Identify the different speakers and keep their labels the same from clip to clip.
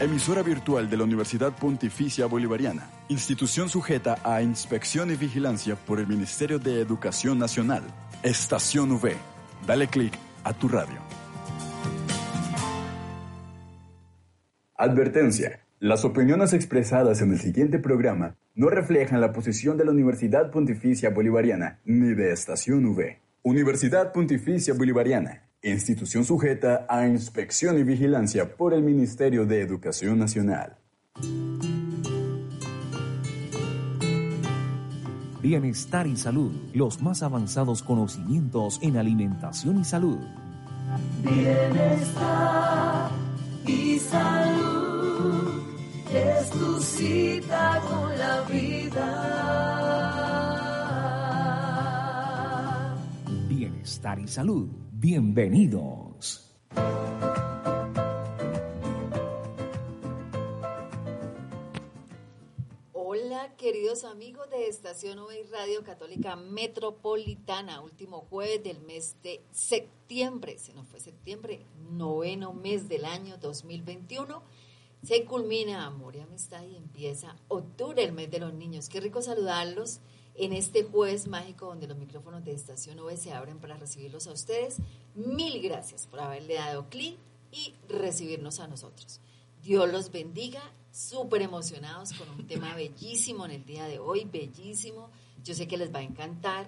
Speaker 1: emisora virtual de la Universidad Pontificia Bolivariana, institución sujeta a inspección y vigilancia por el Ministerio de Educación Nacional. Estación V. Dale clic a tu radio. Advertencia. Las opiniones expresadas en el siguiente programa no reflejan la posición de la Universidad Pontificia Bolivariana ni de Estación V. Universidad Pontificia Bolivariana institución sujeta a inspección y vigilancia por el Ministerio de Educación Nacional.
Speaker 2: Bienestar y salud, los más avanzados conocimientos en alimentación y salud.
Speaker 3: Bienestar y salud es tu cita con la vida.
Speaker 2: Bienestar y salud Bienvenidos.
Speaker 4: Hola queridos amigos de Estación y Radio Católica Metropolitana, último jueves del mes de septiembre, se nos fue septiembre, noveno mes del año 2021. Se culmina amor y amistad y empieza octubre, el mes de los niños. Qué rico saludarlos en este jueves mágico donde los micrófonos de Estación OV se abren para recibirlos a ustedes. Mil gracias por haberle dado clic y recibirnos a nosotros. Dios los bendiga, súper emocionados con un tema bellísimo en el día de hoy, bellísimo. Yo sé que les va a encantar,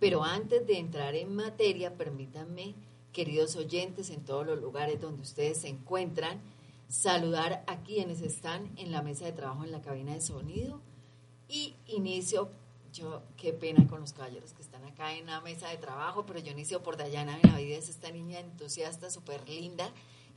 Speaker 4: pero antes de entrar en materia, permítanme, queridos oyentes en todos los lugares donde ustedes se encuentran, saludar a quienes están en la mesa de trabajo en la cabina de sonido y inicio yo, qué pena con los caballeros que están acá en la mesa de trabajo, pero yo inicio por Dayana Benavides, esta niña entusiasta, súper linda,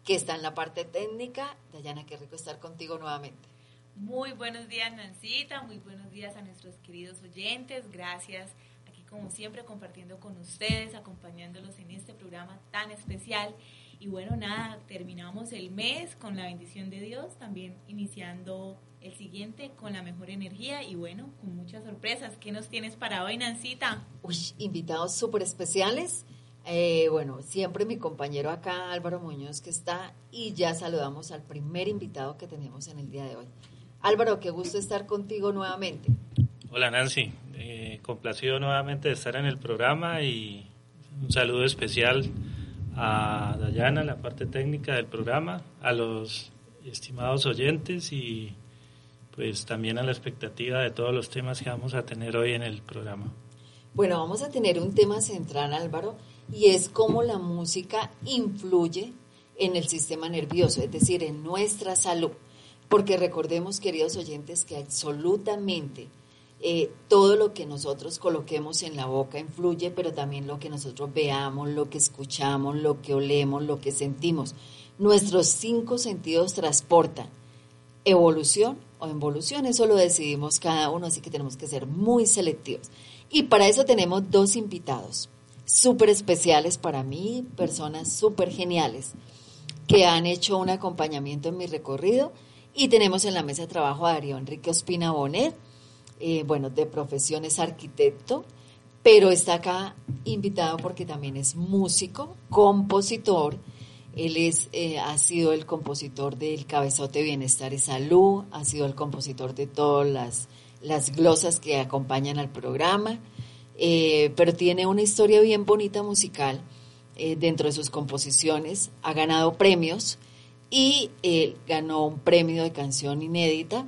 Speaker 4: que está en la parte técnica. Dayana, qué rico estar contigo nuevamente.
Speaker 5: Muy buenos días, Nancita, muy buenos días a nuestros queridos oyentes. Gracias aquí, como siempre, compartiendo con ustedes, acompañándolos en este programa tan especial. Y bueno, nada, terminamos el mes con la bendición de Dios, también iniciando el siguiente con la mejor energía y bueno, con muchas sorpresas. ¿Qué nos tienes para hoy, Nancita?
Speaker 4: Uy, invitados súper especiales. Eh, bueno, siempre mi compañero acá, Álvaro Muñoz, que está, y ya saludamos al primer invitado que tenemos en el día de hoy. Álvaro, qué gusto estar contigo nuevamente.
Speaker 6: Hola Nancy, eh, complacido nuevamente de estar en el programa y un saludo especial a Dayana, la parte técnica del programa, a los estimados oyentes y pues también a la expectativa de todos los temas que vamos a tener hoy en el programa.
Speaker 4: Bueno, vamos a tener un tema central, Álvaro, y es cómo la música influye en el sistema nervioso, es decir, en nuestra salud. Porque recordemos, queridos oyentes, que absolutamente eh, todo lo que nosotros coloquemos en la boca influye, pero también lo que nosotros veamos, lo que escuchamos, lo que olemos, lo que sentimos. Nuestros cinco sentidos transportan evolución o involución, eso lo decidimos cada uno, así que tenemos que ser muy selectivos. Y para eso tenemos dos invitados súper especiales para mí, personas súper geniales que han hecho un acompañamiento en mi recorrido. Y tenemos en la mesa de trabajo a Darío Enrique Ospina Bonet, eh, bueno, de profesión es arquitecto, pero está acá invitado porque también es músico, compositor, él es, eh, ha sido el compositor del Cabezote Bienestar y Salud, ha sido el compositor de todas las, las glosas que acompañan al programa, eh, pero tiene una historia bien bonita musical dentro de sus composiciones, ha ganado premios y ganó un premio de canción inédita,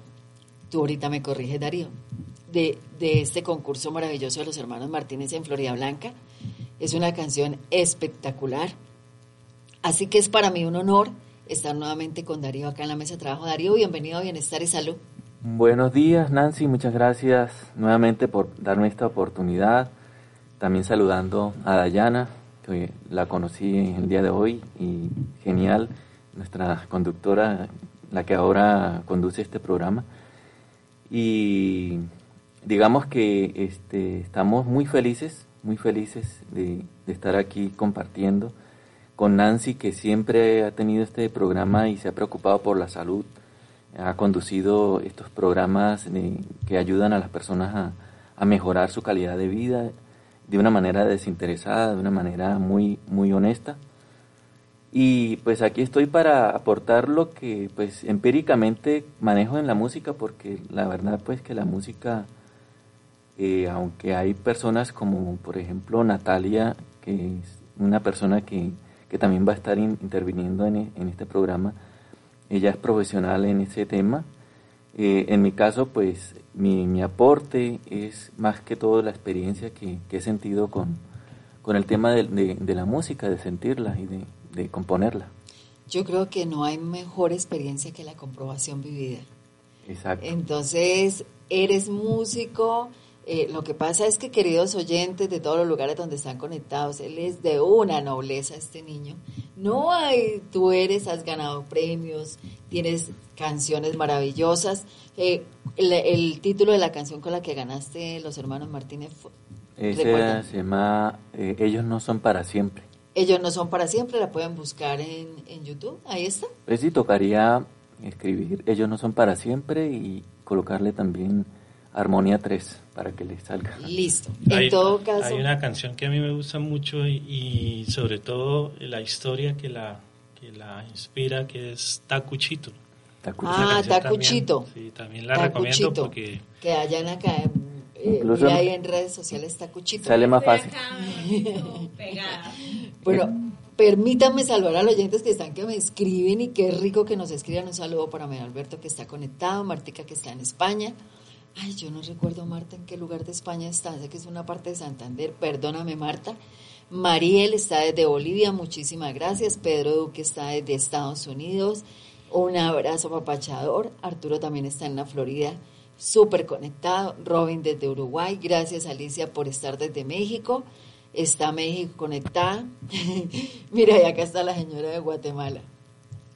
Speaker 4: tú ahorita me corriges Darío, de, este concurso maravilloso de los hermanos Martínez en Florida Blanca. Es una canción espectacular Así que es para mí un honor estar nuevamente con Darío acá en la mesa de trabajo. Darío, bienvenido a Bienestar y Salud.
Speaker 7: Buenos días, Nancy. Muchas gracias nuevamente por darme esta oportunidad. También saludando a Dayana, que la conocí el día de hoy y genial, nuestra conductora, la que ahora conduce este programa. Y digamos que este, estamos muy felices, muy felices de estar aquí compartiendo con Nancy, que siempre ha tenido este programa y se ha preocupado por la salud. Ha conducido estos programas que ayudan a las personas a, mejorar su calidad de vida de una manera desinteresada, de una manera muy, muy honesta. Y pues aquí estoy para aportar lo que pues empíricamente manejo en la música, porque la verdad pues que la música, eh, aunque hay personas como por ejemplo Natalia, que es una persona que, que también va a estar interviniendo en, en, este programa, ella es profesional en ese tema. Eh, en mi caso pues mi, mi, aporte es más que todo la experiencia que, que he sentido con, con el tema de, de, de la música, de sentirla y de, de componerla.
Speaker 4: Yo creo que no hay mejor experiencia que la comprobación vivida.
Speaker 7: Exacto.
Speaker 4: Entonces, eres músico. Eh, lo que pasa es que, queridos oyentes de todos los lugares donde están conectados, él es de una nobleza, este niño. No hay, tú eres, has ganado premios, tienes canciones maravillosas. Eh, el, el, título de la canción con la que ganaste los hermanos Martínez fue,
Speaker 7: Ese se llama eh, Ellos no son para siempre.
Speaker 4: Ellos no son para siempre, la pueden buscar en, en YouTube, ahí está.
Speaker 7: Pues sí, tocaría escribir Ellos no son para siempre y colocarle también Armonía 3 para que le salga.
Speaker 4: Listo.
Speaker 6: Hay,
Speaker 4: en todo caso.
Speaker 6: Hay una canción que a mí me gusta mucho y, y sobre todo la historia que la, que la inspira, que es Tacuchito.
Speaker 4: Tacuchito. Ah, Tacuchito.
Speaker 6: También, sí, también la Tacuchito, recomiendo porque...
Speaker 4: Que hayan acá eh, Incluso mira ahí en redes sociales está Cuchito.
Speaker 7: Sale más fácil.
Speaker 4: bueno, permítanme saludar a los oyentes que están, que me escriben y qué rico que nos escriban. Un saludo para María Alberto que está conectado, Martica que está en España. Ay, yo no recuerdo, Marta, en qué lugar de España está. Sé que es una parte de Santander. Perdóname, Marta. Mariel está desde Bolivia, muchísimas gracias. Pedro Duque está desde Estados Unidos. Un abrazo papachador. Arturo también está en la Florida súper conectado. Robin desde Uruguay, gracias Alicia por estar desde México. Está México conectada. Mira, y acá está la señora de Guatemala.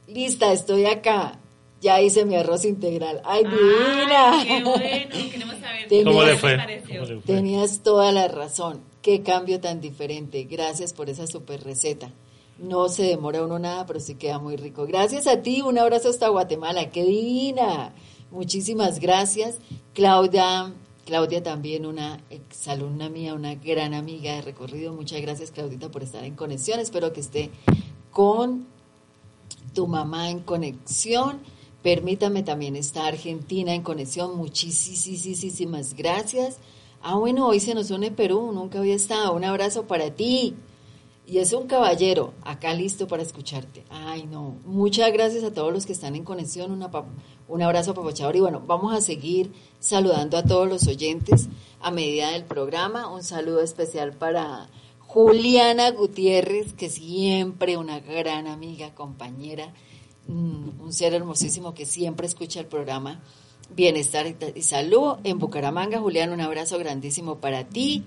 Speaker 4: Lista, estoy acá. Ya hice mi arroz integral. ¡Ay, divina!
Speaker 5: ¡Qué bueno! Queremos saber
Speaker 6: tenías, ¿Cómo, le fue?
Speaker 5: ¿Cómo le
Speaker 6: fue?
Speaker 4: Tenías toda la razón. Qué cambio tan diferente. Gracias por esa super receta. No se demora uno nada, pero sí queda muy rico. Gracias a ti. Un abrazo hasta Guatemala. ¡Qué divina! Muchísimas gracias. Claudia, Claudia también una exalumna mía, una gran amiga de recorrido. Muchas gracias Claudita por estar en conexión. Espero que esté con tu mamá en conexión. Permítame también estar Argentina en conexión. Muchísimas gracias. Ah, bueno, hoy se nos une Perú, nunca había estado. Un abrazo para ti. Y es un caballero, acá listo para escucharte. Ay, no. Muchas gracias a todos los que están en conexión. Una, un abrazo papachador. Y bueno, vamos a seguir saludando a todos los oyentes a medida del programa. Un saludo especial para Juliana Gutiérrez, que siempre una gran amiga, compañera, un ser hermosísimo que siempre escucha el programa Bienestar y Salud en Bucaramanga. Julián, un abrazo grandísimo para ti.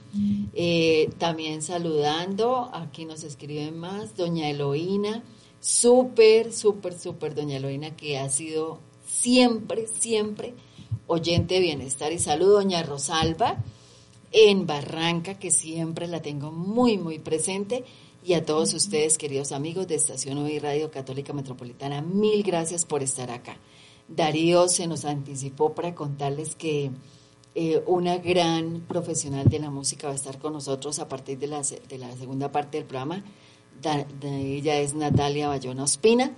Speaker 4: Eh, también saludando, aquí nos escriben más, doña Eloína, súper, súper, súper, doña Eloína, que ha sido siempre, siempre oyente de Bienestar y Salud, doña Rosalba, en Barranca, que siempre la tengo muy, muy presente. Y a todos ustedes, queridos amigos de Estación Hoy Radio Católica Metropolitana, mil gracias por estar acá. Darío se nos anticipó para contarles que eh, una gran profesional de la música va a estar con nosotros a partir de la, segunda parte del programa. Ella es Natalia Bayona Ospina,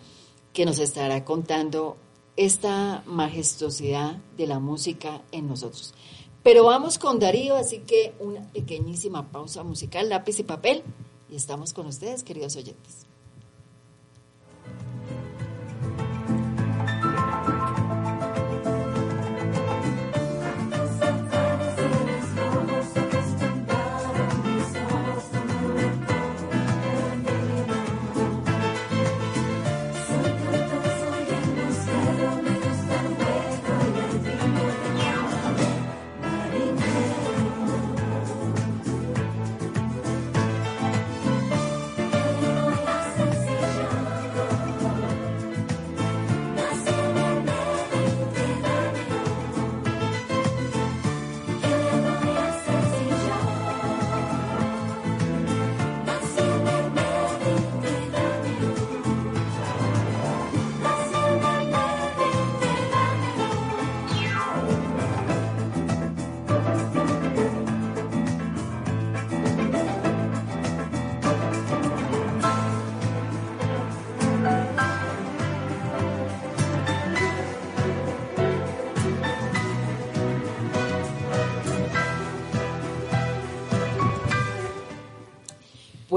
Speaker 4: que nos estará contando esta majestuosidad de la música en nosotros. Pero vamos con Darío, así que una pequeñísima pausa musical, lápiz y papel, y estamos con ustedes, queridos oyentes.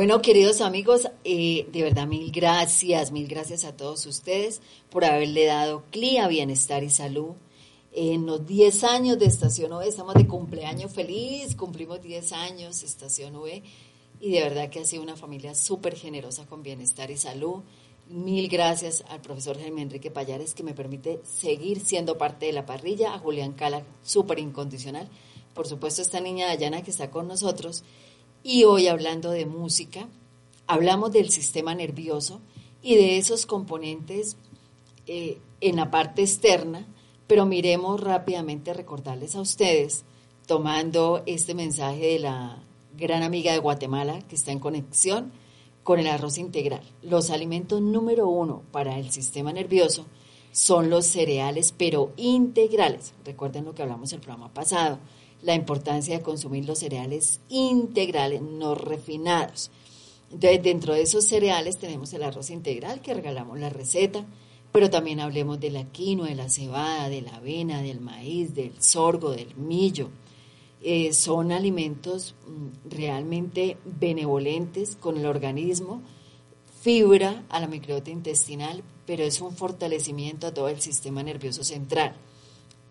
Speaker 4: Bueno, queridos amigos, eh, de verdad mil gracias, mil gracias a todos ustedes por haberle dado clic a Bienestar y Salud. En los 10 años de Estación V, estamos de cumpleaños feliz, cumplimos 10 años Estación V y de verdad que ha sido una familia súper generosa con Bienestar y Salud. Mil gracias al profesor Jaime Enrique Payares que me permite seguir siendo parte de la parrilla, a Julián Cala, súper incondicional, por supuesto esta niña Dayana que está con nosotros y hoy hablando de música, hablamos del sistema nervioso y de esos componentes eh, en la parte externa, pero miremos rápidamente recordarles a ustedes, tomando este mensaje de la gran amiga de Guatemala que está en conexión con el arroz integral. Los alimentos número uno para el sistema nervioso son los cereales, pero integrales. Recuerden lo que hablamos el programa pasado la importancia de consumir los cereales integrales, no refinados. Entonces, dentro de esos cereales tenemos el arroz integral, que regalamos la receta, pero también hablemos de la quinoa, de la cebada, de la avena, del maíz, del sorgo, del millo. Eh, son alimentos mm, realmente benevolentes con el organismo, fibra a la microbiota intestinal, pero es un fortalecimiento a todo el sistema nervioso central.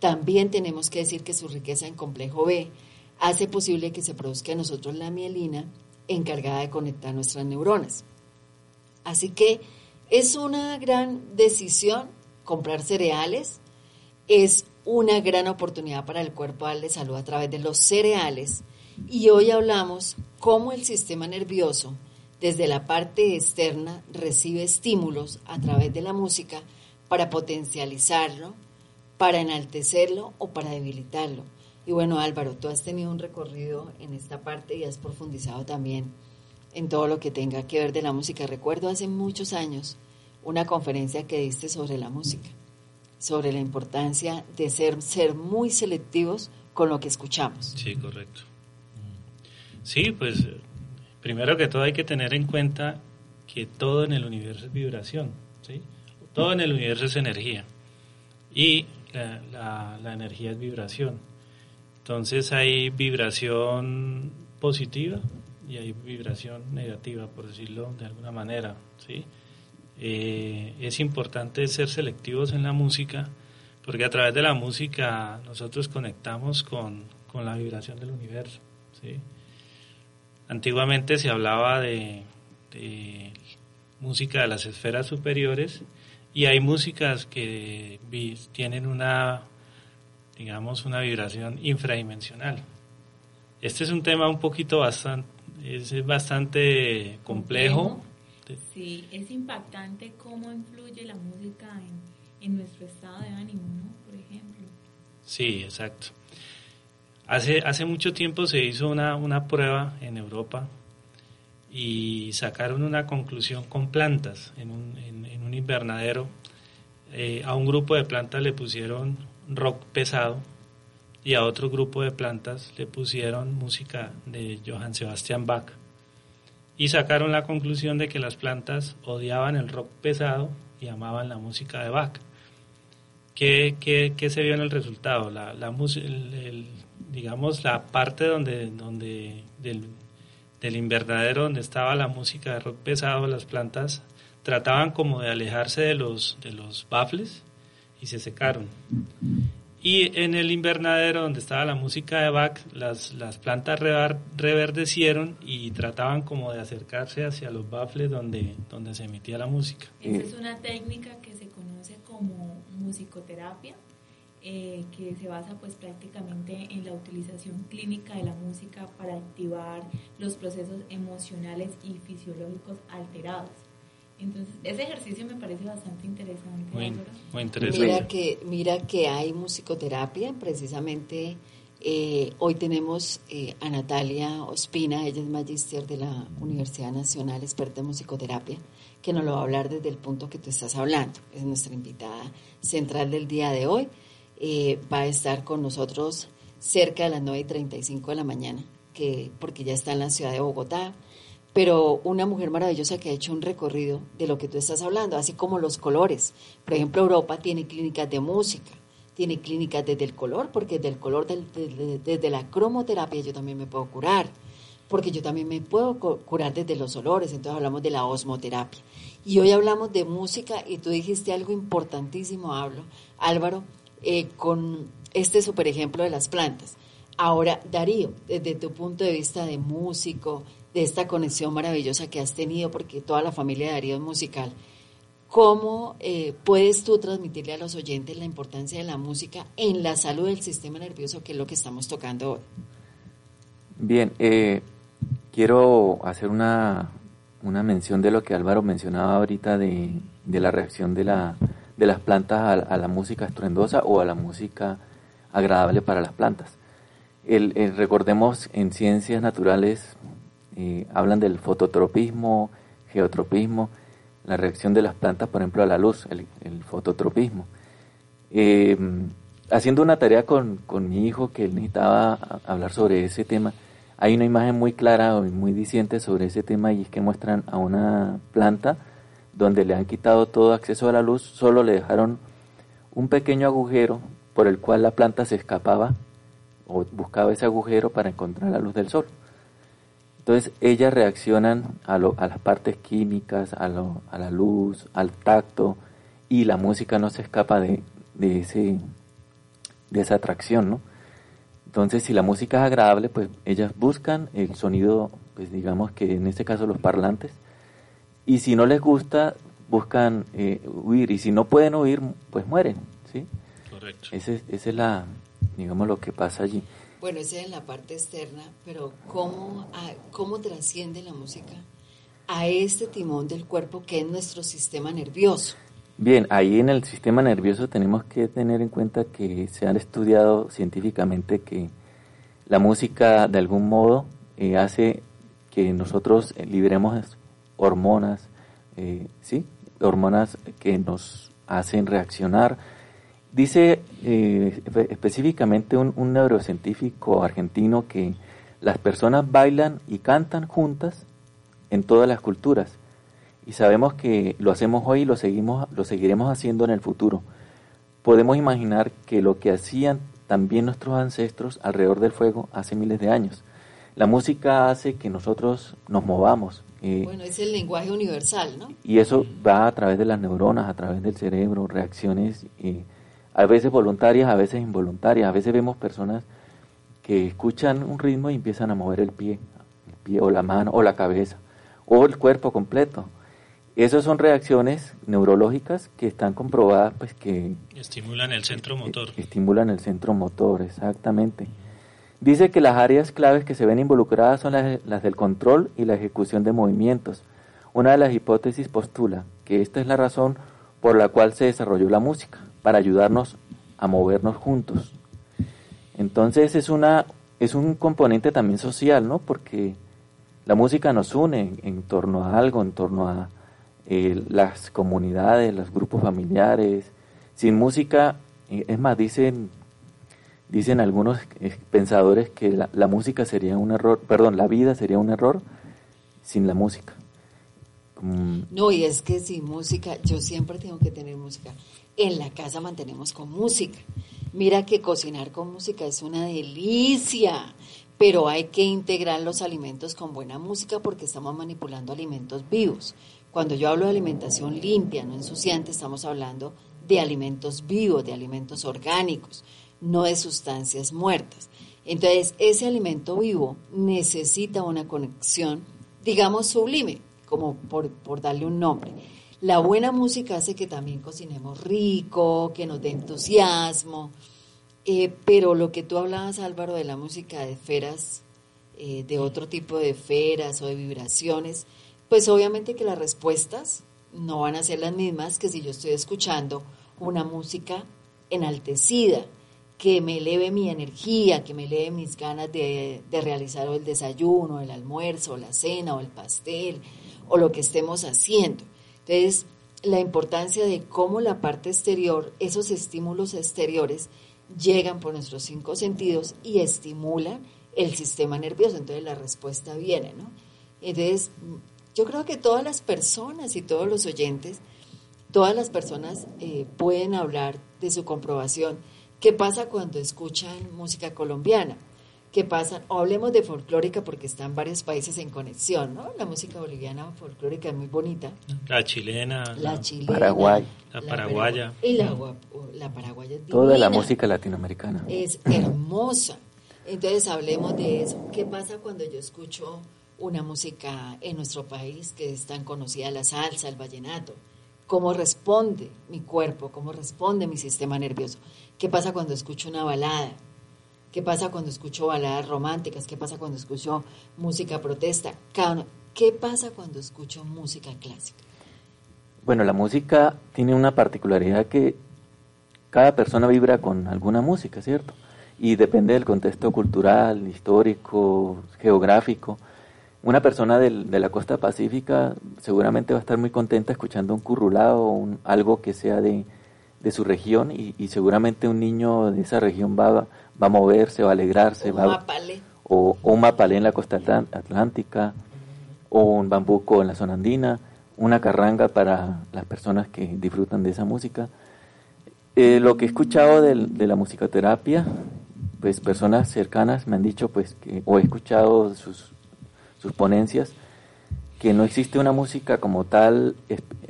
Speaker 4: También tenemos que decir que su riqueza en complejo B hace posible que se produzca en nosotros la mielina encargada de conectar nuestras neuronas. Así que es una gran decisión comprar cereales, es una gran oportunidad para el cuerpo darle salud a través de los cereales y hoy hablamos cómo el sistema nervioso desde la parte externa recibe estímulos a través de la música para potencializarlo, para enaltecerlo o para debilitarlo. Y bueno, Álvaro, tú has tenido un recorrido en esta parte y has profundizado también en todo lo que tenga que ver de la música. Recuerdo hace muchos años una conferencia que diste sobre la música, sobre la importancia de ser, ser muy selectivos con lo que escuchamos.
Speaker 6: Sí, correcto. Sí, pues primero que todo hay que tener en cuenta que todo en el universo es vibración, ¿sí? Todo en el universo es energía. Y la, la, energía es vibración. Entonces hay vibración positiva y hay vibración negativa, por decirlo de alguna manera. ¿sí? Eh, es importante ser selectivos en la música porque a través de la música nosotros conectamos con, con la vibración del universo. ¿sí? Antiguamente se hablaba de, de música de las esferas superiores y hay músicas que tienen una, digamos, una vibración infradimensional. Este es un tema un poquito bastante, es bastante complejo.
Speaker 5: Sí, es impactante cómo influye la música en, en nuestro estado de ánimo, ¿no? Por ejemplo.
Speaker 6: Sí, exacto. Hace, hace mucho tiempo se hizo una, una prueba en Europa y sacaron una conclusión con plantas en un, en, un invernadero. Eh, a un grupo de plantas le pusieron rock pesado y a otro grupo de plantas le pusieron música de Johann Sebastian Bach. Y sacaron la conclusión de que las plantas odiaban el rock pesado y amaban la música de Bach. ¿Qué, qué, qué se vio en el resultado? La, la digamos, la parte donde, donde del, del invernadero donde estaba la música de rock pesado, las plantas trataban como de alejarse de los, de los bafles y se secaron. Y en el invernadero donde estaba la música de Bach, las, las plantas reverdecieron y trataban como de acercarse hacia los bafles donde, donde se emitía la música.
Speaker 5: Esa es una técnica que se conoce como musicoterapia eh, que se basa pues prácticamente en la utilización clínica de la música para activar los procesos emocionales y fisiológicos alterados. Entonces, ese ejercicio me parece bastante interesante.
Speaker 6: Muy, interesante.
Speaker 4: Mira que, mira que hay musicoterapia, precisamente eh, hoy tenemos eh, a Natalia Ospina, ella es magíster de la Universidad Nacional, experta en musicoterapia, que nos lo va a hablar desde el punto que tú estás hablando. Es nuestra invitada central del día de hoy. Eh, va a estar con nosotros cerca de las 9 y 35 de la mañana, que, porque ya está en la ciudad de Bogotá. Pero una mujer maravillosa que ha hecho un recorrido de lo que tú estás hablando, así como los colores. Por ejemplo, Europa tiene clínicas de música, tiene clínicas desde el color, porque desde el color, desde la cromoterapia yo también me puedo curar. porque yo también me puedo curar desde los olores, entonces hablamos de la osmoterapia. Y hoy hablamos de música y tú dijiste algo importantísimo, hablo, Álvaro, eh, con este super ejemplo de las plantas. Ahora, Darío, desde tu punto de vista de músico, de esta conexión maravillosa que has tenido, porque toda la familia de Darío es musical, ¿cómo eh, puedes tú transmitirle a los oyentes la importancia de la música en la salud del sistema nervioso, que es lo que estamos tocando hoy?
Speaker 7: Bien, eh, quiero hacer una, una mención de lo que Álvaro mencionaba ahorita de, de la reacción de, la, de las plantas a, la música estruendosa o a la música agradable para las plantas. El, recordemos, en ciencias naturales eh, hablan del fototropismo, geotropismo, la reacción de las plantas, por ejemplo, a la luz, el, fototropismo. Eh, haciendo una tarea con, con mi hijo que él necesitaba hablar sobre ese tema, hay una imagen muy clara y muy diciente sobre ese tema y es que muestran a una planta donde le han quitado todo acceso a la luz, solo le dejaron un pequeño agujero por el cual la planta se escapaba o buscaba ese agujero para encontrar la luz del sol. Entonces ellas reaccionan a, a las partes químicas, a, a, la luz, al tacto y la música no se escapa de, de, ese, de esa atracción, ¿no? Entonces, si la música es agradable, pues ellas buscan el sonido, pues digamos que en este caso los parlantes, y si no les gusta, buscan eh, huir, y si no pueden huir, pues mueren, ¿sí? Correcto. Ese, ese es la, digamos, lo que pasa allí.
Speaker 4: Bueno, esa es la parte externa, pero ¿cómo, ¿cómo trasciende la música a este timón del cuerpo que es nuestro sistema nervioso?
Speaker 7: Bien, ahí en el sistema nervioso tenemos que tener en cuenta que se ha estudiado científicamente que la música de algún modo eh, hace que nosotros liberemos hormonas, eh, ¿sí? Hormonas que nos hacen reaccionar. Dice eh, específicamente un, un neurocientífico argentino que las personas bailan y cantan juntas en todas las culturas y sabemos que lo hacemos hoy y lo, seguimos, lo seguiremos haciendo en el futuro. Podemos imaginar que lo que hacían también nuestros ancestros alrededor del fuego hace miles de años. La música hace que nosotros nos movamos.
Speaker 4: Eh, bueno, es el lenguaje universal, ¿no?
Speaker 7: Y eso va a través de las neuronas, a través del cerebro, reacciones eh, a veces voluntarias, a veces involuntarias. A veces vemos personas que escuchan un ritmo y empiezan a mover el pie, el pie o la mano o la cabeza o el cuerpo completo. Esas son reacciones neurológicas que están comprobadas pues que
Speaker 6: estimulan el centro motor.
Speaker 7: estimulan el centro motor, exactamente. Dice que las áreas claves que se ven involucradas son las, del control y la ejecución de movimientos. Una de las hipótesis postula que esta es la razón por la cual se desarrolló la música, para ayudarnos a movernos juntos. Entonces es una es un componente también social, ¿no? Porque la música nos une en torno a algo, en torno a, eh, las comunidades, los grupos familiares. Sin música, eh, es más, dicen, dicen algunos pensadores que la, música sería un error, perdón, la vida sería un error sin la música.
Speaker 4: No, y es que sin música, yo siempre tengo que tener música. En la casa mantenemos con música. Mira que cocinar con música es una delicia, pero hay que integrar los alimentos con buena música porque estamos manipulando alimentos vivos. Cuando yo hablo de alimentación limpia, no ensuciante, estamos hablando de alimentos vivos, de alimentos orgánicos, no de sustancias muertas. Entonces, ese alimento vivo necesita una conexión, digamos, sublime, como por, darle un nombre. La buena música hace que también cocinemos rico, que nos dé entusiasmo, eh, pero lo que tú hablabas, Álvaro, de la música de esferas, eh, de otro tipo de esferas o de vibraciones, pues obviamente que las respuestas no van a ser las mismas que si yo estoy escuchando una música enaltecida, que me eleve mi energía, que me eleve mis ganas de, realizar el desayuno, el almuerzo, la cena o el pastel o lo que estemos haciendo. Entonces, la importancia de cómo la parte exterior, esos estímulos exteriores, llegan por nuestros cinco sentidos y estimulan el sistema nervioso. Entonces la respuesta viene, ¿no? Entonces, yo creo que todas las personas y todos los oyentes, todas las personas eh, pueden hablar de su comprobación. ¿Qué pasa cuando escuchan música colombiana? ¿Qué pasa? O hablemos de folclórica porque están varios países en conexión, ¿no? La música boliviana folclórica es muy bonita.
Speaker 6: La chilena,
Speaker 4: La chilena.
Speaker 7: Paraguay.
Speaker 6: La paraguaya.
Speaker 4: Y la, la paraguaya es
Speaker 7: Toda la música latinoamericana.
Speaker 4: es hermosa. Entonces hablemos de eso. ¿Qué pasa cuando yo escucho una música en nuestro país que es tan conocida, la salsa, el vallenato? ¿Cómo responde mi cuerpo? ¿Cómo responde mi sistema nervioso? ¿Qué pasa cuando escucho una balada? ¿Qué pasa cuando escucho baladas románticas? ¿Qué pasa cuando escucho música protesta? ¿Qué pasa cuando escucho música clásica?
Speaker 7: Bueno, la música tiene una particularidad que cada persona vibra con alguna música, ¿cierto? Y depende del contexto cultural, histórico, geográfico. Una persona de la costa pacífica seguramente va a estar muy contenta escuchando un currulado o un- algo que sea de, de su región y, y seguramente un niño de esa región va, va a moverse, va a alegrarse,
Speaker 4: Un
Speaker 7: va,
Speaker 4: mapalé.
Speaker 7: o, o un mapalé en la costa atlántica, o un bambuco en la zona andina, una carranga para las personas que disfrutan de esa música. Eh, lo que he escuchado del- de, la musicoterapia, pues personas cercanas me han dicho, pues, que, o he escuchado sus, sus ponencias, que no existe una música como tal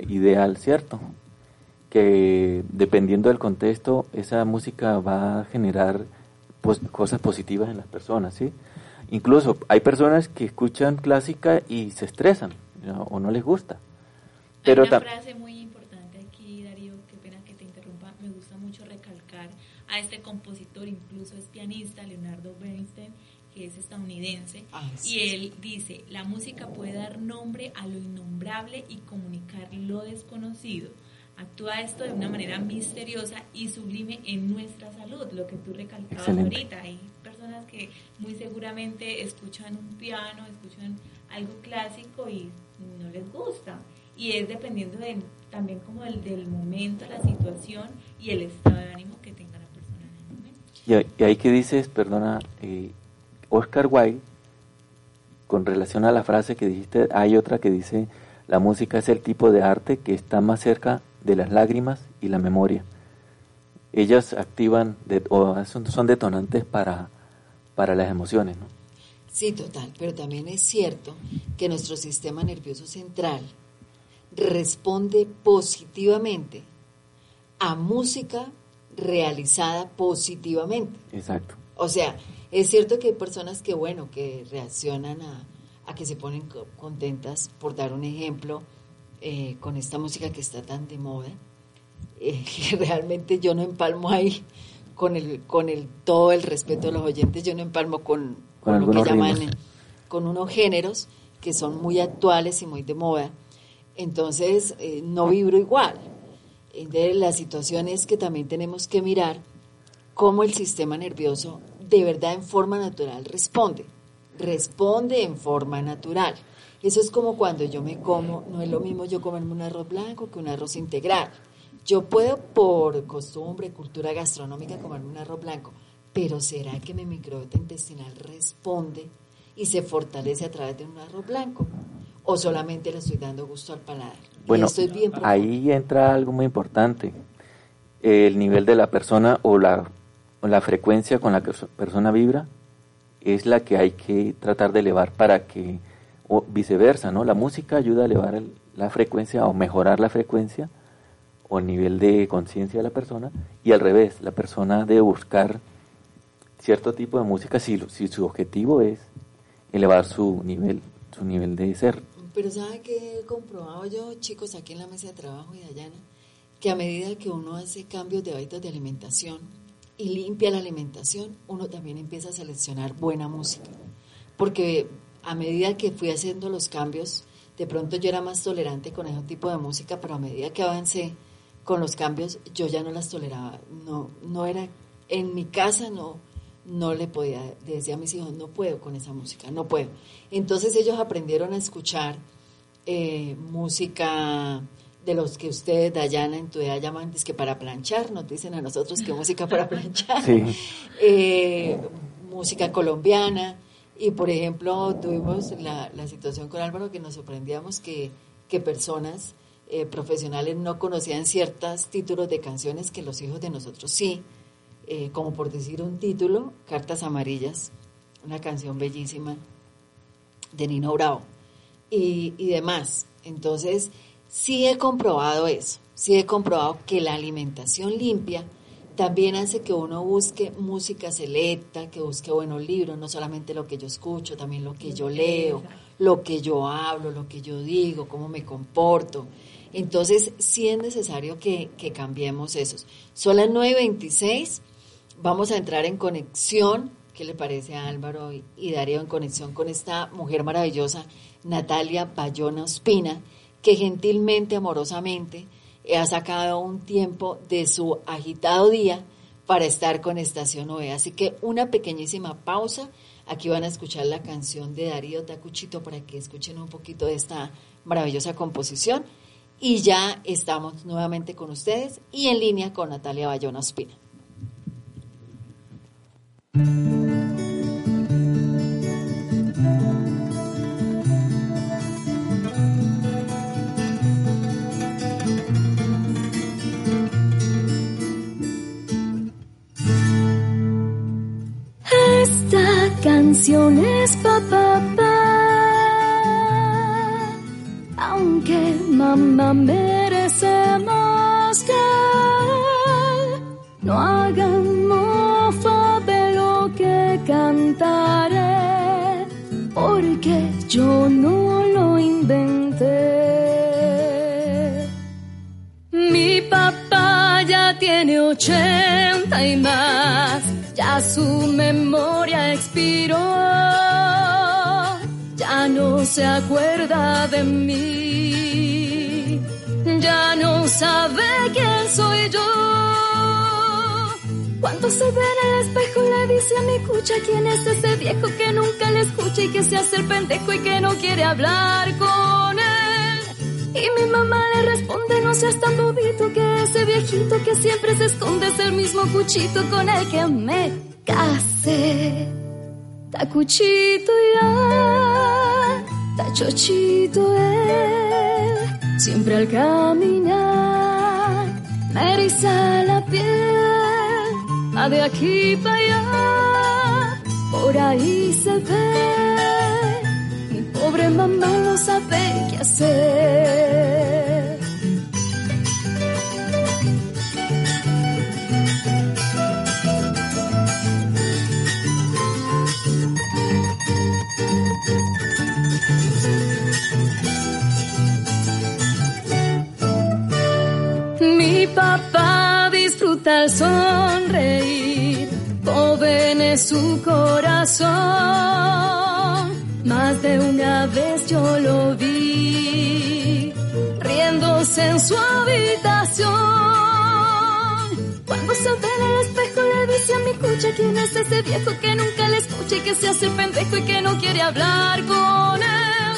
Speaker 7: ideal, ¿cierto? Que dependiendo del contexto, esa música va a generar pos- cosas positivas en las personas, ¿sí? Incluso hay personas que escuchan clásica y se estresan ¿no? o no les gusta. Pero
Speaker 5: Hay una frase muy importante aquí, Darío, qué pena que te interrumpa. Me gusta mucho recalcar a este compositor, incluso es pianista, Leonardo Bernstein, que es estadounidense.
Speaker 4: Sí,
Speaker 5: y él dice, la música puede dar nombre a lo innombrable y comunicar lo desconocido. Actúa esto de una manera misteriosa y sublime en nuestra salud, lo que tú recalcabas
Speaker 7: Excelente.
Speaker 5: ahorita. Hay personas que muy seguramente escuchan un piano, escuchan algo clásico y no les gusta. Y es dependiendo de, también como del, del momento, la situación y el estado de ánimo que tenga la persona en el momento.
Speaker 7: Y, y ahí que dices, perdona, eh, Oscar Wilde, con relación a la frase que dijiste, hay otra que dice, la música es el tipo de arte que está más cerca de las lágrimas y la memoria. Ellas activan de- o son, son detonantes para, para las emociones, ¿no?
Speaker 4: Sí, total, pero también es cierto que nuestro sistema nervioso central responde positivamente a música realizada positivamente.
Speaker 7: Exacto.
Speaker 4: O sea, es cierto que hay personas que, bueno, que reaccionan a, a que se ponen co- contentas, por dar un ejemplo, eh, con esta música que está tan de moda, eh, que realmente yo no empalmo ahí con el, con el todo el respeto de los oyentes, yo no empalmo con,
Speaker 7: Con
Speaker 4: con lo que llaman,
Speaker 7: ritmos.
Speaker 4: eh, con unos géneros que son muy actuales y muy de moda. Entonces, eh, no vibro igual. Entonces, la situación es que también tenemos que mirar cómo el sistema nervioso de verdad en forma natural responde. Responde en forma natural. Eso es como cuando yo me como, no es lo mismo yo comerme un arroz blanco que un arroz integral. Yo puedo por costumbre, cultura gastronómica comerme un arroz blanco, pero ¿será que mi microbiota intestinal responde y se fortalece a través de un arroz blanco? ¿O solamente le estoy dando gusto al paladar?
Speaker 7: Bueno,
Speaker 4: es bien
Speaker 7: ahí entra algo muy importante, el nivel de la persona o la, o la frecuencia con la que esa persona vibra es la que hay que tratar de elevar para que, o viceversa, ¿no? La música ayuda a elevar el- la frecuencia o mejorar la frecuencia o el nivel de conciencia de la persona y al revés, la persona debe buscar cierto tipo de música si, su objetivo es elevar su nivel, su nivel de ser.
Speaker 4: Pero ¿sabe qué he comprobado yo, chicos, aquí en la mesa de trabajo y Dayana? Que a medida que uno hace cambios de hábitos de alimentación y limpia la alimentación, uno también empieza a seleccionar buena música. Porque a medida que fui haciendo los cambios, de pronto yo era más tolerante con ese tipo de música, pero a medida que avancé con los cambios, yo ya no las toleraba. No, no era, en mi casa no, no le podía, le decía a mis hijos, no puedo con esa música, no puedo. Entonces ellos aprendieron a escuchar eh, música de los que ustedes, Dayana, en tu edad llaman, es que para planchar, nos dicen a nosotros que música para planchar,
Speaker 7: Sí.
Speaker 4: Eh, música colombiana, y por ejemplo tuvimos la, la situación con Álvaro que nos sorprendíamos que, que personas eh, profesionales no conocían ciertos títulos de canciones que los hijos de nosotros sí, eh, como por decir un título, Cartas Amarillas, una canción bellísima de Nino Bravo y, y demás. Entonces, sí he comprobado eso, sí he comprobado que la alimentación limpia también hace que uno busque música selecta, que busque buenos libros, no solamente lo que yo escucho, también lo que yo leo, lo que yo hablo, lo que yo digo, cómo me comporto. Entonces, sí es necesario que, que cambiemos esos. Son las 9.26, vamos a entrar en conexión, ¿qué le parece a Álvaro y Darío en conexión con esta mujer maravillosa, Natalia Bayona Ospina, que gentilmente, amorosamente, ha sacado un tiempo de su agitado día para estar con Estación OE. Así que una pequeñísima pausa. Aquí van a escuchar la canción de Darío Tacuchito para que escuchen un poquito de esta maravillosa composición. Y ya estamos nuevamente con ustedes y en línea con Natalia Bayona Ospina.
Speaker 3: Canciones, papá, pa, aunque mamá merecemos que no hagan mofa de lo que cantaré, porque yo no lo inventé. Mi papá ya tiene ochenta y más ya su memoria expiró, ya no se acuerda de mí, ya no sabe quién soy yo. Cuando se ve en el espejo le dice a mi cucha quién es ese viejo que nunca le escucha y que se hace el pendejo y que no quiere hablar con seas tan bobito que ese viejito que siempre se esconde es el mismo cuchito con el que me casé. cuchito ya, chochito él, siempre al caminar me eriza la piel, va de aquí para allá, por ahí se ve pobre mamá no sabe qué hacer. Papá disfruta el sonreír, joven es su corazón más de una vez yo lo vi, riéndose en su habitación. Cuando se ve en el espejo le dice a mi cucha quién es ese viejo que nunca le escucha y que se hace pendejo y que no quiere hablar con él.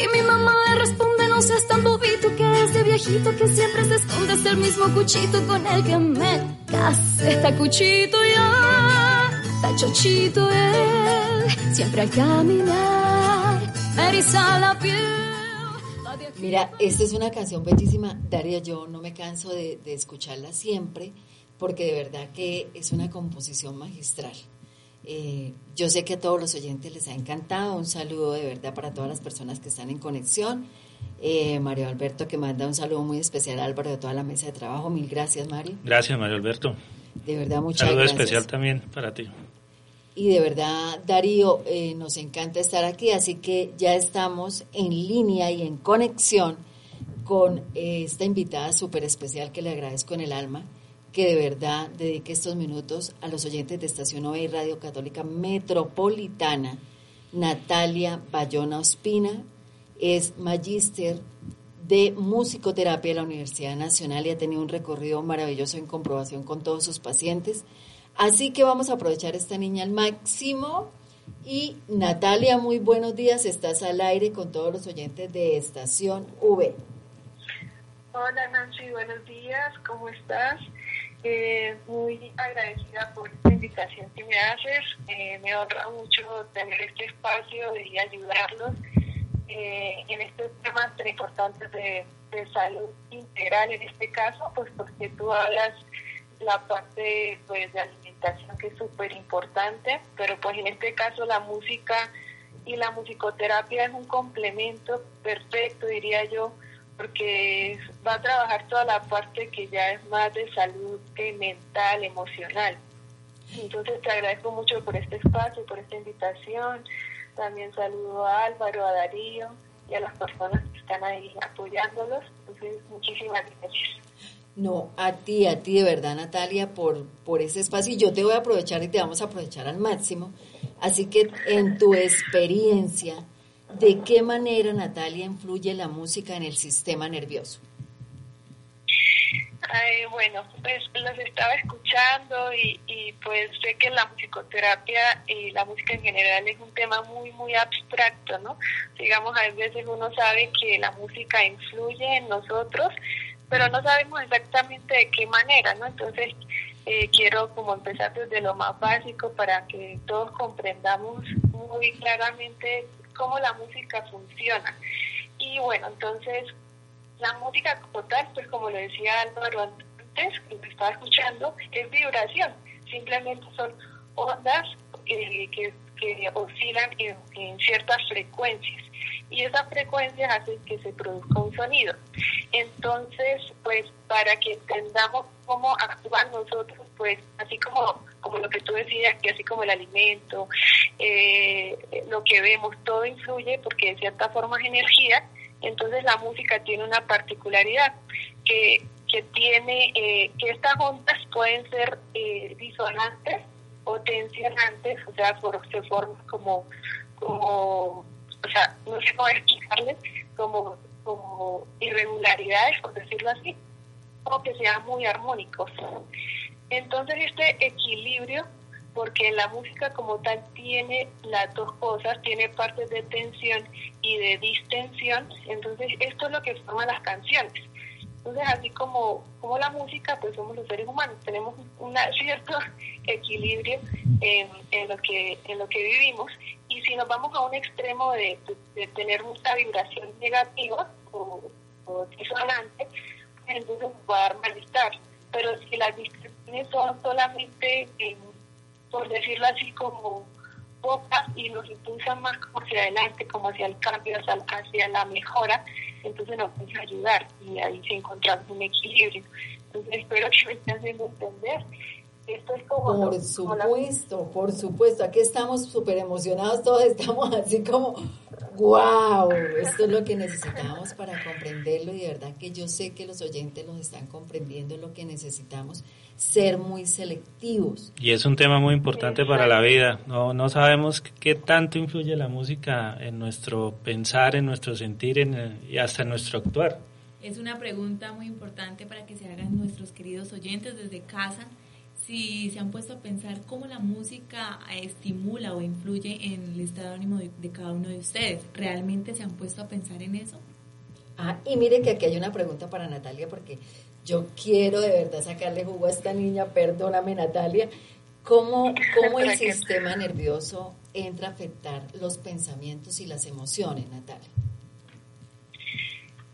Speaker 3: Y mi mamá le responde, no seas tan bobito que ese viejito que siempre se esconde es el mismo cuchito con el que me casé. Está cuchito ya, está chochito él, siempre al caminar la piel.
Speaker 4: Mira, esta es una canción bellísima. Daria, yo no me canso de, escucharla siempre porque de verdad que es una composición magistral. Eh, yo sé que a todos los oyentes les ha encantado. Un saludo de verdad para todas las personas que están en conexión. Eh, Mario Alberto que manda un saludo muy especial a Álvaro de toda la mesa de trabajo. Mil gracias, Mario.
Speaker 6: Gracias, Mario Alberto.
Speaker 4: De verdad, muchas gracias.
Speaker 6: Saludo especial también para ti
Speaker 4: y de verdad, Darío, eh, nos encanta estar aquí, así que ya estamos en línea y en conexión con eh, esta invitada súper especial que le agradezco en el alma, que de verdad dedique estos minutos a los oyentes de Estación OE y Radio Católica Metropolitana. Natalia Bayona Ospina es magíster de musicoterapia de la Universidad Nacional y ha tenido un recorrido maravilloso en comprobación con todos sus pacientes Así que vamos a aprovechar esta niña al máximo. Y Natalia, muy buenos días. Estás al aire con todos los oyentes de Estación V.
Speaker 8: Hola Nancy, buenos días. ¿Cómo estás? Eh, muy agradecida por esta invitación que me haces. Eh, me honra mucho tener este espacio y ayudarlos eh, en estos temas tan importantes de, de salud integral en este caso, pues porque tú hablas la parte pues de alimentación que es súper importante, pero pues en este caso la música y la musicoterapia es un complemento perfecto, diría yo, porque va a trabajar toda la parte que ya es más de salud mental, emocional. Entonces te agradezco mucho por este espacio, por esta invitación. También saludo a Álvaro, a Darío y a las personas que están ahí apoyándolos. Entonces, muchísimas gracias.
Speaker 4: No, a ti, a ti de verdad, Natalia, por, por ese espacio. Y yo te voy a aprovechar y te vamos a aprovechar al máximo. Así que en tu experiencia, ¿de qué manera, Natalia, influye la música en el sistema nervioso?
Speaker 8: bueno, pues los estaba escuchando y, y, pues sé que la musicoterapia y la música en general es un tema muy, muy abstracto, ¿no? Digamos, a veces uno sabe que la música influye en nosotros, pero no sabemos exactamente de qué manera, ¿no? Entonces, eh, quiero como empezar desde lo más básico para que todos comprendamos muy claramente cómo la música funciona. Y bueno, entonces la música como tal, pues como lo decía Álvaro antes, que me estaba escuchando, es vibración. Simplemente son ondas eh, que, que, oscilan en, ciertas frecuencias. Y esas frecuencias hacen que se produzca un sonido. Entonces, pues para que entendamos cómo actúan nosotros, pues así como, como lo que tú decías, que así como el alimento, eh, lo que vemos, todo influye porque de cierta forma es energía, entonces la música tiene una particularidad que, que tiene eh, que estas ondas pueden ser eh, disonantes o tensionantes, o sea, se forman como, como, o sea, no sé cómo explicarles, como, como irregularidades, por decirlo así, o que sean muy armónicos. Entonces este equilibrio porque la música como tal tiene las dos cosas, tiene partes de tensión y de distensión, entonces esto es lo que forma las canciones. Entonces, así como, como la música, pues somos los seres humanos, tenemos un cierto equilibrio en, lo que, en lo que vivimos, y si nos vamos a un extremo de, tener mucha vibración negativa o, disonante, pues entonces va a dar malestar. Pero si las distinciones son solamente en por decirlo así, como pocas y nos impulsan más hacia adelante, como hacia el cambio, hacia, la mejora, entonces nos puede ayudar y ahí se encontramos un equilibrio. Entonces espero que me estén haciendo entender. Esto es como
Speaker 4: por supuesto, por supuesto. Aquí estamos súper emocionados, todos estamos así como ¡Wow! Esto es lo que necesitamos para comprenderlo y de verdad que yo sé que los oyentes nos están comprendiendo lo que necesitamos, ser muy selectivos.
Speaker 6: Y es un tema muy importante para la vida. No, no sabemos qué tanto influye la música en nuestro pensar, en nuestro sentir en, y hasta en nuestro actuar.
Speaker 5: Es una pregunta muy importante para que se hagan nuestros queridos oyentes desde casa si se han puesto a pensar cómo la música estimula o influye en el estado de ánimo de, cada uno de ustedes. ¿Realmente se han puesto a pensar en eso?
Speaker 4: Ah, y mire que aquí hay una pregunta para Natalia, porque yo quiero de verdad sacarle jugo a esta niña, perdóname Natalia. ¿Cómo, cómo el sistema nervioso entra a afectar los pensamientos y las emociones, Natalia?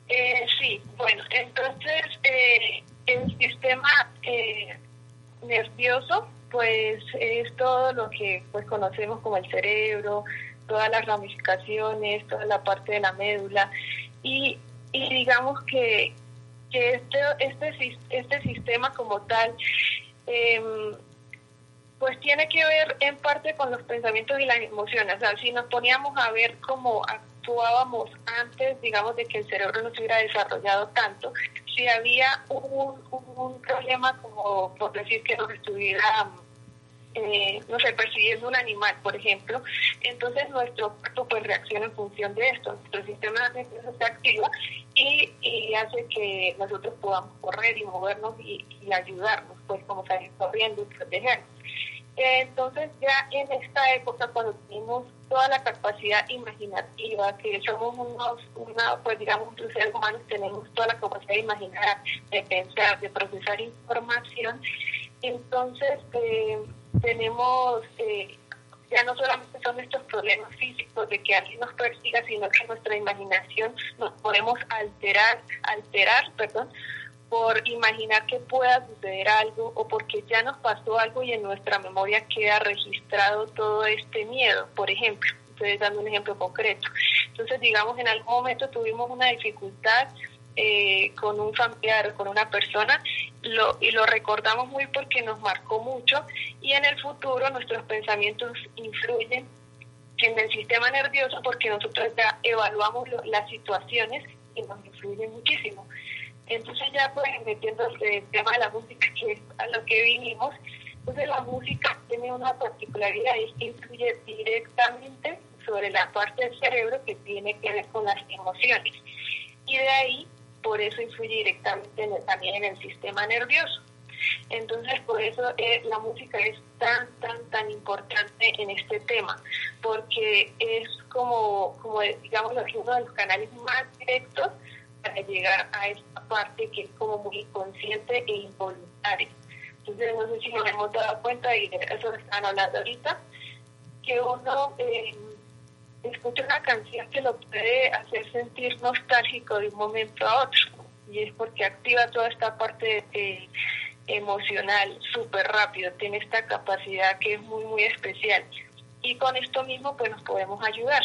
Speaker 8: Eh, sí, bueno, entonces eh, el sistema eh, nervioso, pues es todo lo que pues conocemos como el cerebro, todas las ramificaciones, toda la parte de la médula y, y digamos que, que este, este, este sistema como tal em, pues tiene que ver en parte con los pensamientos y las emociones. O sea, si nos poníamos a ver cómo actuábamos antes, digamos, de que el cerebro no se hubiera desarrollado tanto, si había un, un problema como, por decir, que nos estuviera, eh, no sé, persiguiendo un animal, por ejemplo, entonces nuestro cuerpo pues reacciona en función de esto. Nuestro sistema nervioso se activa y, hace que nosotros podamos correr y movernos y, y ayudarnos, pues como salir corriendo y protegernos. Entonces ya en esta época cuando tenemos toda la capacidad imaginativa, que somos unos, una, pues digamos, los seres humanos tenemos toda la capacidad de imaginar, de pensar, de procesar información, entonces eh, tenemos, eh, ya no solamente son estos problemas físicos de que alguien nos persiga, sino que nuestra imaginación nos podemos alterar, alterar, perdón, por imaginar que pueda suceder algo o porque ya nos pasó algo y en nuestra memoria queda registrado todo este miedo, por ejemplo. Estoy dando un ejemplo concreto. Entonces, digamos, en algún momento tuvimos una dificultad eh, con un familiar, con una persona, lo, y lo recordamos muy porque nos marcó mucho y en el futuro nuestros pensamientos influyen en el sistema nervioso porque nosotros ya evaluamos las situaciones y nos influyen muchísimo. Entonces ya pues metiendo el tema de la música, que es a lo que vinimos, entonces la música tiene una particularidad es que influye directamente sobre la parte del cerebro que tiene que ver con las emociones. Y de ahí, por eso influye directamente también en el sistema nervioso. Entonces, por eso eh, la música es tan, tan, tan importante en este tema, porque es como, como digamos, uno de los canales más directos para llegar a esta parte que es como muy inconsciente e involuntaria. Entonces, no sé si nos hemos dado cuenta, y de eso están hablando ahorita, que uno eh, escucha una canción que lo puede hacer sentir nostálgico de un momento a otro, y es porque activa toda esta parte de emocional súper rápido, tiene esta capacidad que es muy, muy especial. Y con esto mismo pues nos podemos ayudar.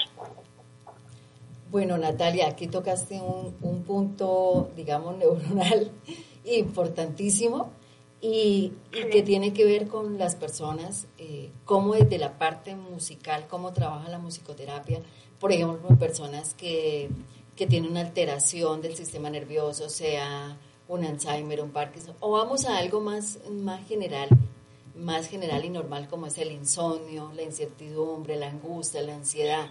Speaker 4: Bueno, Natalia, aquí tocaste un, un punto, digamos, neuronal importantísimo y, que tiene que ver con las personas, eh, cómo desde la parte musical, cómo trabaja la musicoterapia, por ejemplo, personas que, que tienen una alteración del sistema nervioso, sea un Alzheimer, un Parkinson, o vamos a algo más, más general, más general y normal como es el insomnio, la incertidumbre, la angustia, la ansiedad.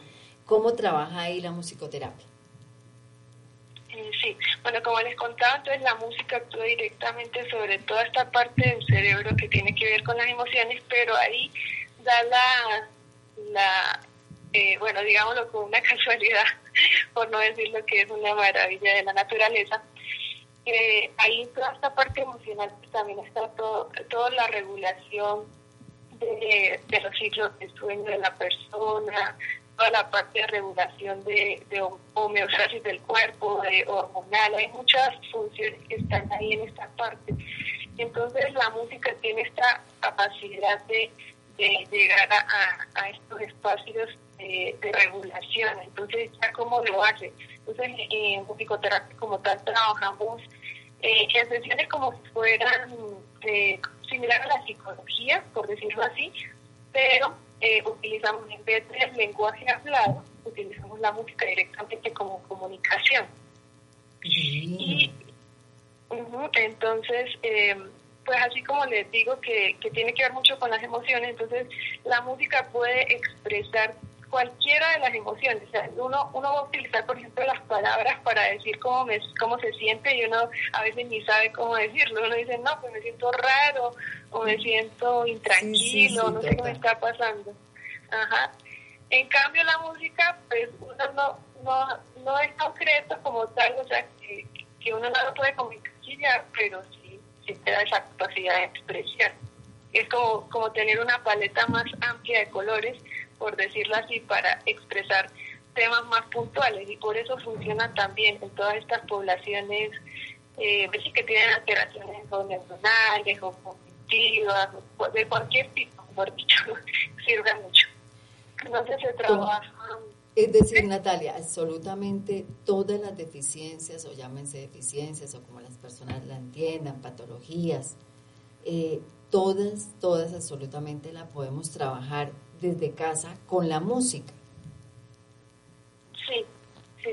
Speaker 4: ¿Cómo trabaja ahí la musicoterapia?
Speaker 8: Eh, sí, bueno, como les contaba, entonces la música actúa directamente sobre toda esta parte del cerebro que tiene que ver con las emociones, pero ahí da la, la eh, bueno, digámoslo con una casualidad, por no decir lo que es una maravilla de la naturaleza, ahí toda esta parte emocional pues, también está todo, toda la regulación de, los ciclos de sueño de la persona, toda la parte de regulación de, de homeostasis del cuerpo, de hormonal, hay muchas funciones que están ahí en esta parte. Entonces la música tiene esta capacidad de, llegar a, estos espacios de, regulación. Entonces, ya cómo lo hace. Entonces, en musicoterapia como tal trabajamos eh, en sesiones como si fueran eh, similar a la psicología, por decirlo así, pero eh, utilizamos en vez del lenguaje hablado, utilizamos la música directamente como comunicación. Y entonces, eh, pues así como les digo que, que tiene que ver mucho con las emociones, entonces la música puede expresar cualquiera de las emociones. O sea, uno, uno va a utilizar, por ejemplo, las palabras para decir cómo, me, cómo se siente y uno a veces ni sabe cómo decirlo. Uno dice, no, pues me siento raro o me siento intranquilo, no sé qué me está pasando. Ajá. En cambio, la música, pues uno no, no, no es concreto como tal, o sea, que, que uno no lo puede comunicar, pero sí, sí te da esa capacidad de expresión. Es como, como tener una paleta más amplia de colores por decirlo así, para expresar temas más puntuales y por eso funciona también en todas estas poblaciones eh, pues que tienen alteraciones neuronales o cognitivas, de cualquier tipo, por dicho, sirve mucho. Entonces se trabaja...
Speaker 4: Es decir, Natalia, absolutamente todas las deficiencias, o llámense deficiencias, o como las personas la entiendan, patologías, eh, todas, todas absolutamente la podemos trabajar desde casa con la música.
Speaker 8: Sí, sí,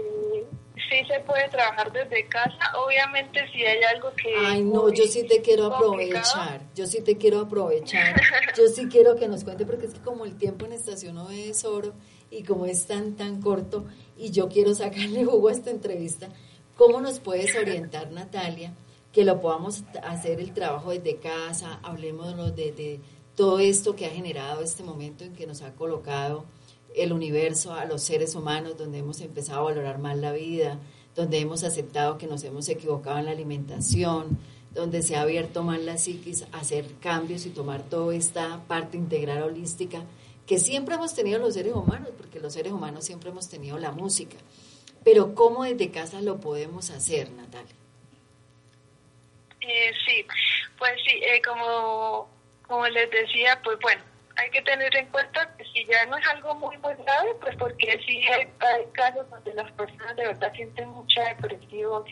Speaker 8: sí se puede trabajar desde casa. Obviamente si hay algo que...
Speaker 4: Ay, no, yo sí te quiero aprovechar, yo sí te quiero aprovechar, yo sí quiero que nos cuente, porque es que como el tiempo en estación no es oro y como es tan, tan corto y yo quiero sacarle jugo a esta entrevista, ¿cómo nos puedes orientar, Natalia? Que lo podamos hacer el trabajo desde casa, hablemos de, de todo esto que ha generado este momento en que nos ha colocado el universo a los seres humanos, donde hemos empezado a valorar más la vida, donde hemos aceptado que nos hemos equivocado en la alimentación, donde se ha abierto más la psiquis a hacer cambios y tomar toda esta parte integral holística que siempre hemos tenido los seres humanos, porque los seres humanos siempre hemos tenido la música. Pero ¿cómo desde casa lo podemos hacer, Natalia?
Speaker 8: Eh, sí, pues sí, eh, como, como les decía, pues bueno, hay que tener en cuenta que si ya no es algo muy, muy grave, pues porque sí hay, hay casos donde las personas de verdad sienten mucha depresión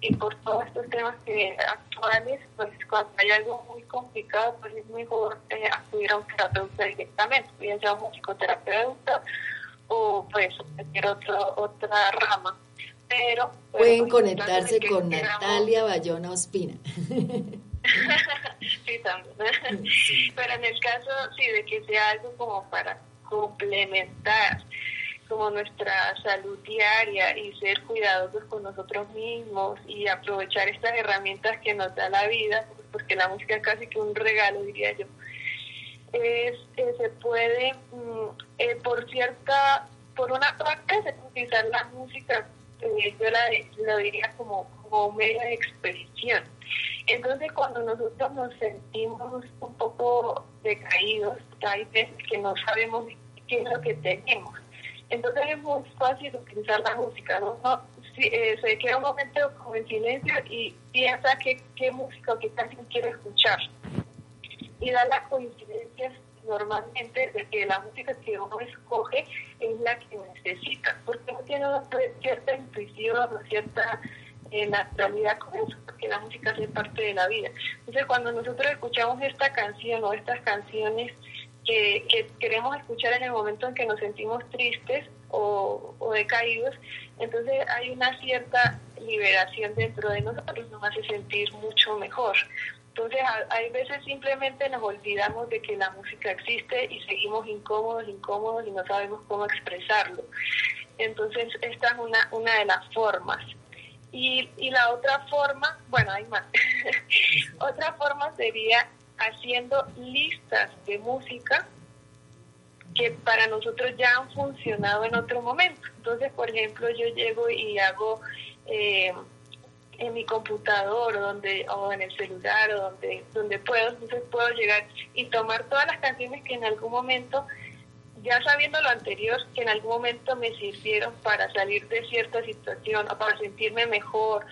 Speaker 8: y por todos estos temas que actuales, pues cuando hay algo muy complicado, pues es mejor eh, acudir a un terapeuta directamente, bien sea un psicoterapeuta o pues cualquier otro, otra rama. Pero
Speaker 4: pueden conectarse con Natalia Bayona Ospina.
Speaker 8: sí, también. Pero en el caso, sí, de que sea algo como para complementar como nuestra salud diaria y ser cuidadosos con nosotros mismos y aprovechar estas herramientas que nos da la vida, porque la música es casi que un regalo, diría yo. Es, eh, se puede, mm, eh, por cierta, por una parte, utilizar la música, eh, yo la, lo diría como, como de expresión. Entonces, cuando nosotros nos sentimos un poco decaídos, hay veces que no sabemos qué es lo que tenemos entonces es muy fácil utilizar la música, ¿no? Eh, se queda un momento como en silencio y piensa qué, qué música o qué canción quiere escuchar. Y da la coincidencia normalmente de que la música que uno escoge es la que necesita, porque uno tiene una cierta intuición o cierta eh, naturalidad con eso, porque la música hace parte de la vida. Entonces cuando nosotros escuchamos esta canción o estas canciones, que, queremos escuchar en el momento en que nos sentimos tristes o, decaídos, entonces hay una cierta liberación dentro de nosotros, nos hace sentir mucho mejor. Entonces hay veces simplemente nos olvidamos de que la música existe y seguimos incómodos, incómodos y no sabemos cómo expresarlo. Entonces esta es una, una de las formas. Y, y la otra forma, bueno, hay más. otra forma sería haciendo listas de música que para nosotros ya han funcionado en otro momento. Entonces, por ejemplo, yo llego y hago eh, en mi computador o, donde, o en el celular o donde, donde puedo, entonces puedo llegar y tomar todas las canciones que en algún momento, ya sabiendo lo anterior, que en algún momento me sirvieron para salir de cierta situación o para sentirme mejor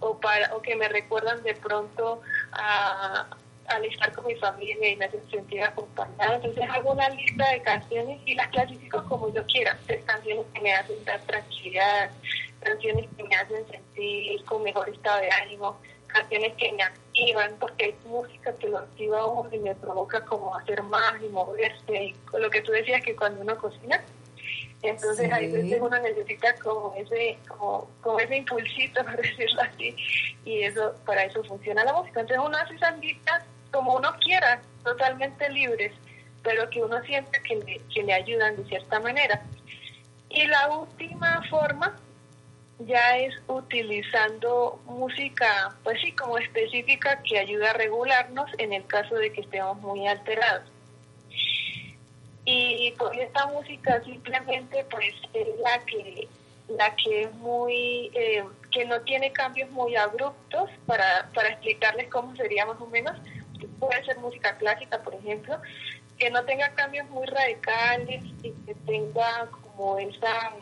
Speaker 8: o, para, o que me recuerdan de pronto a, al estar con mi familia y me hace sentir acompañada. Entonces hago una lista de canciones y las clasifico como yo quiera. canciones que me hacen dar tranquilidad, canciones que me hacen sentir con mejor estado de ánimo, canciones que me activan, porque hay música que lo activa a uno y me provoca como hacer más y moverse. Y lo que tú decías que cuando uno cocina, entonces ahí veces uno necesita como ese, como, como ese impulsito, por decirlo así, y eso para eso funciona la música. Entonces uno hace esas listas como uno quiera, totalmente libres, pero que uno siente que le, que le ayudan de cierta manera. Y la última forma ya es utilizando música, pues sí, como específica que ayuda a regularnos en el caso de que estemos muy alterados. Y pues esta música simplemente pues es la que la que es muy eh, que no tiene cambios muy abruptos para, para explicarles cómo sería más o menos puede ser música clásica, por ejemplo, que no tenga cambios muy radicales y que tenga como esa,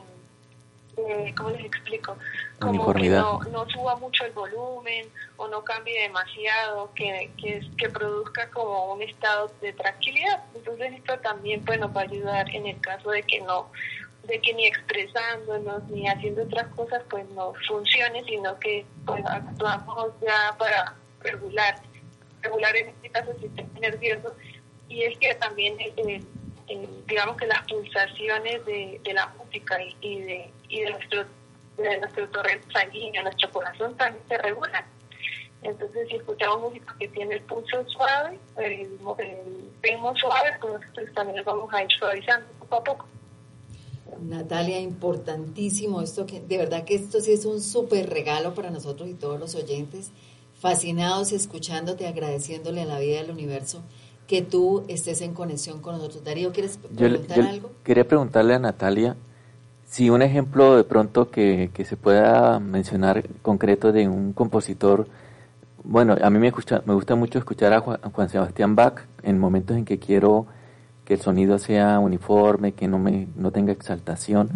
Speaker 8: eh, ¿cómo les explico? Como que no, no, suba mucho el volumen o no cambie demasiado, que, que, que produzca como un estado de tranquilidad. Entonces esto también bueno, va a ayudar en el caso de que no de que ni expresándonos ni haciendo otras cosas pues no funcione, sino que pues actuamos ya para regular regular en este caso el sistema nervioso y es que también eh, eh, digamos que las pulsaciones de, la música y, de, y de nuestro de nuestro torrente sanguíneo, nuestro corazón también se regulan. Entonces, si escuchamos música que tiene el pulso suave, el, ritmo suave, pues también lo vamos a ir suavizando poco a poco.
Speaker 4: Natalia, importantísimo esto que de verdad que esto sí es un súper regalo para nosotros y todos los oyentes fascinados escuchándote, agradeciéndole a la vida del universo que tú estés en conexión con nosotros. Darío, ¿quieres preguntar algo?
Speaker 7: Quería preguntarle a Natalia si un ejemplo de pronto que, se pueda mencionar concreto de un compositor, bueno, a mí me gusta, me gusta mucho escuchar a Juan, Sebastián Bach en momentos en que quiero que el sonido sea uniforme, que no, me, no tenga exaltación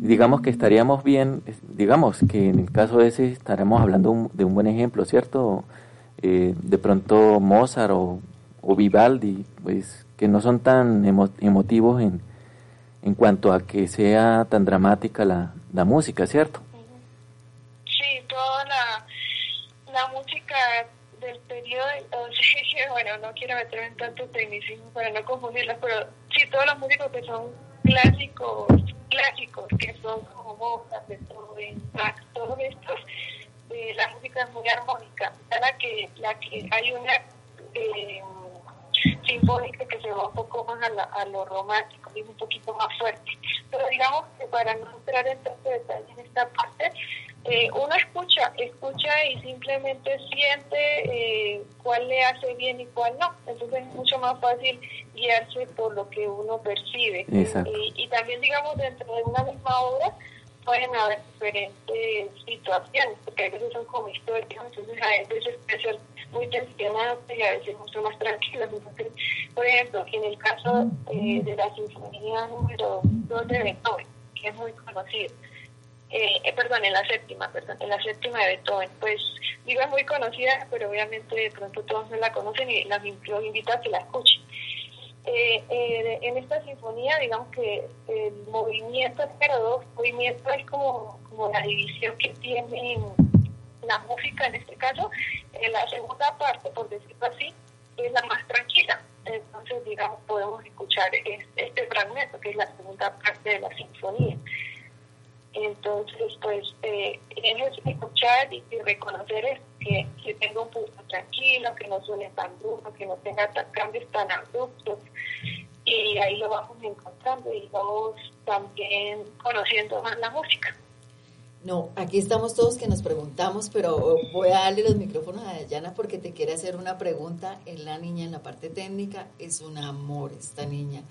Speaker 7: digamos que estaríamos bien, digamos que en el caso ese estaremos hablando de un buen ejemplo, ¿cierto? eh, de pronto Mozart o, Vivaldi, pues que no son tan emotivos en, en cuanto a que sea tan dramática la, la música, ¿cierto?
Speaker 8: Sí, toda la, la música del periodo, bueno, no quiero meterme en tanto tecnicismo para no confundirlas, pero sí, todos los músicos que son clásicos, clásicos, que son como Mozart, Beethoven, Bach, todos estos, eh, la música es muy armónica, la que, la que hay una eh, sinfónica que se va un poco más a, a lo romántico y un poquito más fuerte. Pero digamos que para no entrar en tanto detalle en esta parte, eh, uno escucha, escucha y simplemente siente eh, cuál le hace bien y cuál no. Entonces es mucho más fácil guiarse por lo que uno percibe. Y, también, digamos, dentro de una misma obra pueden haber diferentes situaciones, porque a veces son como históricas, entonces a veces puede ser muy tensionado y a veces mucho más tranquilo. por ejemplo, en el caso eh, de la Sinfonía número 2 de Beethoven, que es muy conocido, eh, eh, perdón, en la séptima, perdón, en la séptima de Beethoven, pues digo es muy conocida, pero obviamente de pronto todos no la conocen y las, los invito a que la escuchen. Eh, eh, en esta sinfonía, digamos que el movimiento dos, movimiento es como, como la división que tiene la música en este caso, la segunda parte, por decirlo así, es la más tranquila. Entonces, digamos, podemos escuchar este fragmento, que es la segunda parte de la sinfonía. Entonces, pues, eh, es escuchar y, reconocer que, que, tenga un punto tranquilo, que no suene tan duro, que no tenga cambios tan abruptos. Y ahí lo vamos encontrando y vamos también conociendo más la música.
Speaker 4: No, aquí estamos todos que nos preguntamos, pero voy a darle los micrófonos a Dayana porque te quiere hacer una pregunta. Es la niña en la parte técnica, es un amor esta niña.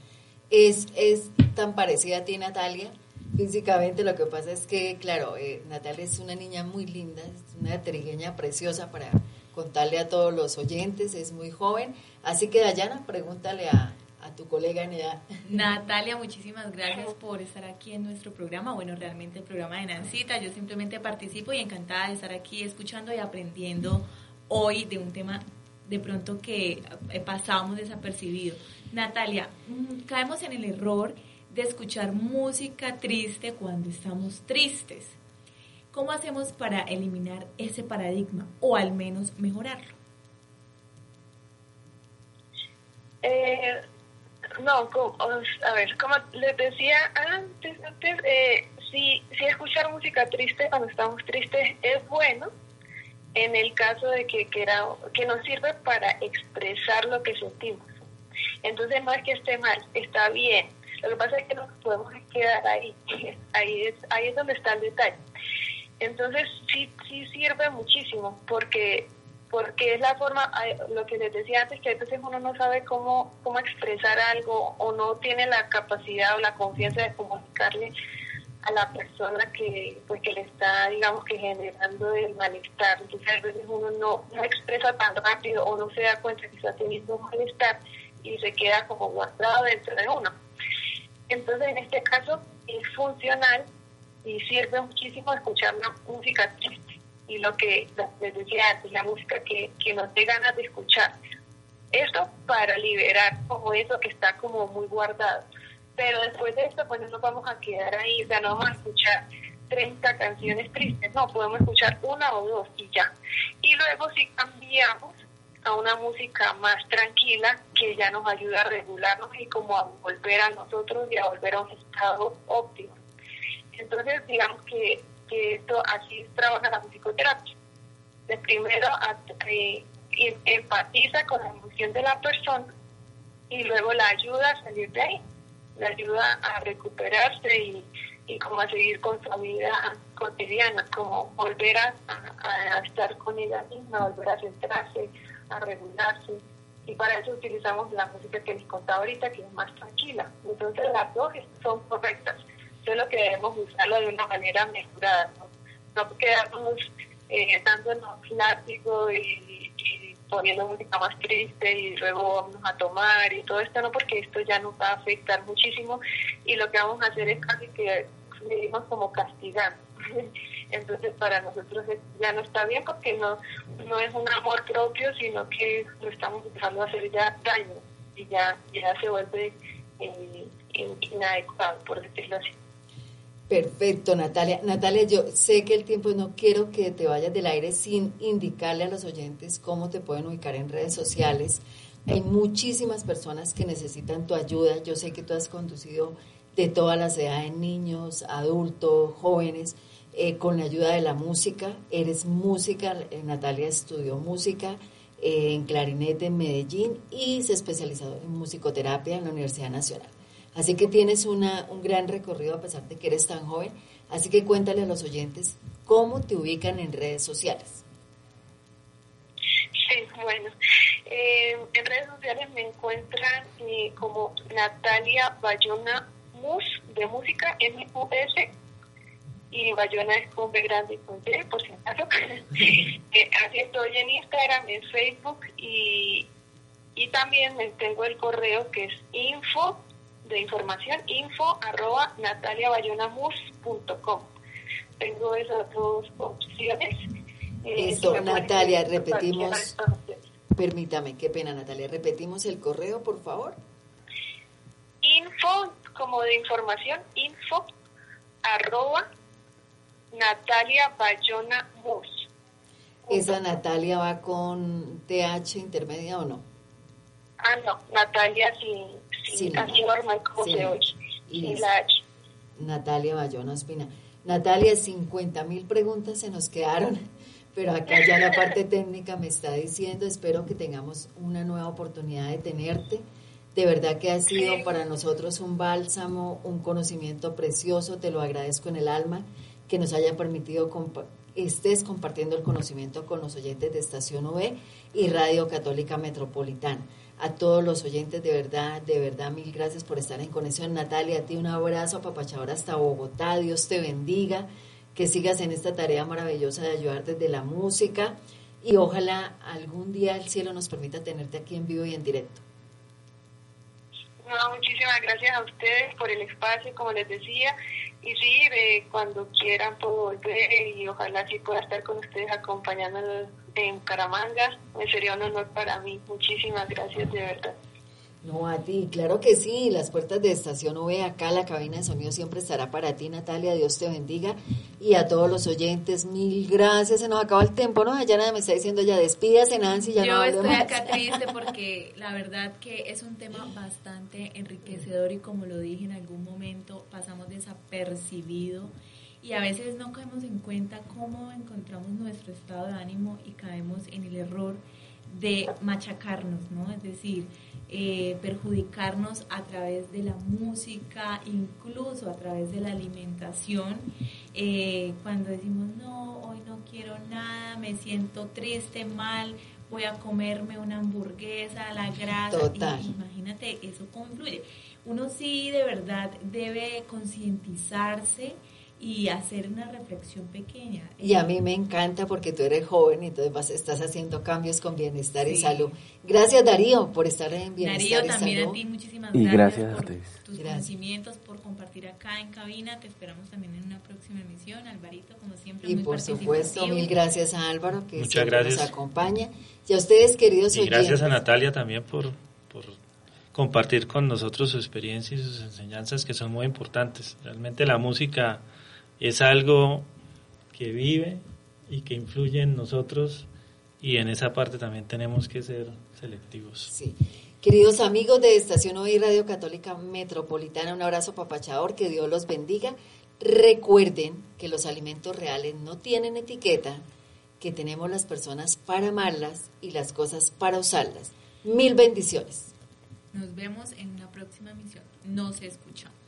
Speaker 4: Es, es tan parecida a ti, Natalia, físicamente. Lo que pasa es que, claro, eh, Natalia es una niña muy linda, es una trigueña preciosa para contarle a todos los oyentes, es muy joven. Así que, Dayana, pregúntale a, a tu colega en.
Speaker 5: Natalia, muchísimas gracias por estar aquí en nuestro programa. Bueno, realmente el programa de Nancita, yo simplemente participo y encantada de estar aquí escuchando y aprendiendo hoy de un tema de pronto que eh, pasábamos desapercibido. Natalia, mm, caemos en el error de escuchar música triste cuando estamos tristes. ¿Cómo hacemos para eliminar ese paradigma o al menos mejorarlo?
Speaker 8: Eh, no, a ver, como les decía antes, antes eh, si, si escuchar música triste cuando estamos tristes es bueno, en el caso de que, que, que nos sirve para expresar lo que sentimos. Entonces no es que esté mal, está bien lo que pasa es que nos podemos quedar ahí, ahí es, ahí es donde está el detalle. Entonces sí, sí sirve muchísimo porque porque es la forma, lo que les decía antes, que a veces uno no sabe cómo, cómo expresar algo o no tiene la capacidad o la confianza de comunicarle a la persona que pues que le está digamos que generando el malestar entonces a veces uno no, no expresa tan rápido o no se da cuenta que está teniendo un malestar y se queda como guardado dentro de uno entonces, en este caso, es funcional y sirve muchísimo escuchar una música triste. Y lo que les decía antes, la música que, que nos dé ganas de escuchar. Esto para liberar como eso que está como muy guardado. Pero después de esto, pues no nos vamos a quedar ahí, o sea, no vamos a escuchar 30 canciones tristes, no, podemos escuchar una o dos y ya. Y luego si cambiamos a una música más tranquila que ya nos ayuda a regularnos y como a volver a nosotros y a volver a un estado óptimo. Entonces, digamos que, esto así trabaja la musicoterapia. De primero eh, empatiza con la emoción de la persona y luego la ayuda a salir de ahí, la ayuda a recuperarse y, y como a seguir con su vida cotidiana, como volver a, a estar con ella misma, volver a centrarse, a regularse. Y para eso utilizamos la música que les contaba ahorita, que es más tranquila. Entonces las dos son correctas, solo que debemos usarlo de una manera mejorada, no, no quedarnos eh, dándonos látigo y, y, poniendo música más triste y luego vamos a tomar y todo esto, no, porque esto ya nos va a afectar muchísimo y lo que vamos a hacer es casi que vivimos como castigando. entonces para nosotros ya no está bien porque no, no es un amor propio, sino que lo estamos empezando a hacer ya daño y ya, ya se vuelve eh, inadecuado, por decirlo así.
Speaker 4: Perfecto, Natalia. Natalia, yo sé que el tiempo no quiero que te vayas del aire sin indicarle a los oyentes cómo te pueden ubicar en redes sociales. Hay muchísimas personas que necesitan tu ayuda. Yo sé que tú has conducido de todas las edades, niños, adultos, jóvenes, eh, con la ayuda de la música. Eres música, eh, Natalia estudió música eh, en clarinete en Medellín y se especializó en musicoterapia en la Universidad Nacional. Así que tienes una, un gran recorrido a pesar de que eres tan joven. Así que cuéntale a los oyentes cómo te ubican en redes sociales.
Speaker 8: Sí, bueno, en redes sociales me encuentran como Natalia Bayona Mus de música, M-U-S, y Bayona es con B grande y con Y, por si acaso. Eh, así estoy en Instagram, en Facebook y, y también tengo el correo que es info de información, info arroba nataliabayonamus.com. Tengo esas dos opciones.
Speaker 4: Eh, Eso, Natalia, repetimos. Permítame, qué pena, Natalia. Repetimos el correo, por favor.
Speaker 8: Info, como de información, info arroba Natalia Bayona Mus.
Speaker 4: ¿Esa Natalia va con TH intermedia o no?
Speaker 8: Ah, no, Natalia sin, sin, así normal como se oye, sin la H.
Speaker 4: Natalia Bayona Espina. Natalia, 50 mil preguntas se nos quedaron, pero acá ya la parte técnica me está diciendo, espero que tengamos una nueva oportunidad de tenerte. De verdad que ha sido para nosotros un bálsamo, un conocimiento precioso, te lo agradezco en el alma que nos haya permitido estés compartiendo el conocimiento con los oyentes de Estación OE y Radio Católica Metropolitana. A todos los oyentes, de verdad, de verdad, mil gracias por estar en conexión. Natalia, a ti un abrazo, papachador hasta Bogotá. Dios te bendiga, que sigas en esta tarea maravillosa de ayudar desde la música y ojalá algún día el cielo nos permita tenerte aquí en vivo y en directo.
Speaker 8: No, muchísimas gracias a ustedes por el espacio, como les decía, y sí, de cuando quieran puedo volver y ojalá sí pueda estar con ustedes acompañándonos en Caramanga. Me sería un honor para mí. Muchísimas gracias de verdad.
Speaker 4: No, a ti, claro que sí. Las puertas de Estación OVE, acá la cabina de sonido siempre estará para ti, Natalia. Dios te bendiga. Y a todos los oyentes, mil gracias. Se nos acaba el tiempo, ¿no? Ya nada me está diciendo ya despídase, Nancy. Ya
Speaker 5: Yo
Speaker 4: no
Speaker 5: estoy acá triste porque la verdad que es un tema bastante enriquecedor y como lo dije en algún momento, pasamos desapercibido y a veces no caemos en cuenta cómo encontramos nuestro estado de ánimo y caemos en el error de machacarnos, ¿no? Es decir, eh, perjudicarnos a través de la música, incluso a través de la alimentación. Eh, cuando decimos, no, hoy no quiero nada, me siento triste, mal, voy a comerme una hamburguesa, la grasa. imagínate, eso confluye. Uno sí de verdad debe concientizarse y hacer una reflexión pequeña.
Speaker 4: Y a mí me encanta porque tú eres joven y entonces vas, estás haciendo cambios con bienestar y salud. Gracias Darío por estar en bienestar
Speaker 5: Darío, también a ti muchísimas
Speaker 7: y
Speaker 5: gracias,
Speaker 7: por
Speaker 5: tus conocimientos, por compartir acá en cabina. Te esperamos también en una próxima emisión. Alvarito, como siempre,
Speaker 4: Y por supuesto, mil gracias a Álvaro que
Speaker 6: Muchas gracias.
Speaker 4: nos acompaña. Y a ustedes, queridos
Speaker 6: y gracias a Natalia también por, por compartir con nosotros su experiencia y sus enseñanzas que son muy importantes. Realmente la música es algo que vive y que influye en nosotros y en esa parte también tenemos que ser selectivos.
Speaker 4: Sí. Queridos amigos de Estación Hoy Radio Católica Metropolitana, un abrazo papachador, que Dios los bendiga. Recuerden que los alimentos reales no tienen etiqueta, que tenemos las personas para amarlas y las cosas para usarlas. Mil bendiciones.
Speaker 5: Nos vemos en una próxima emisión. Nos escuchamos.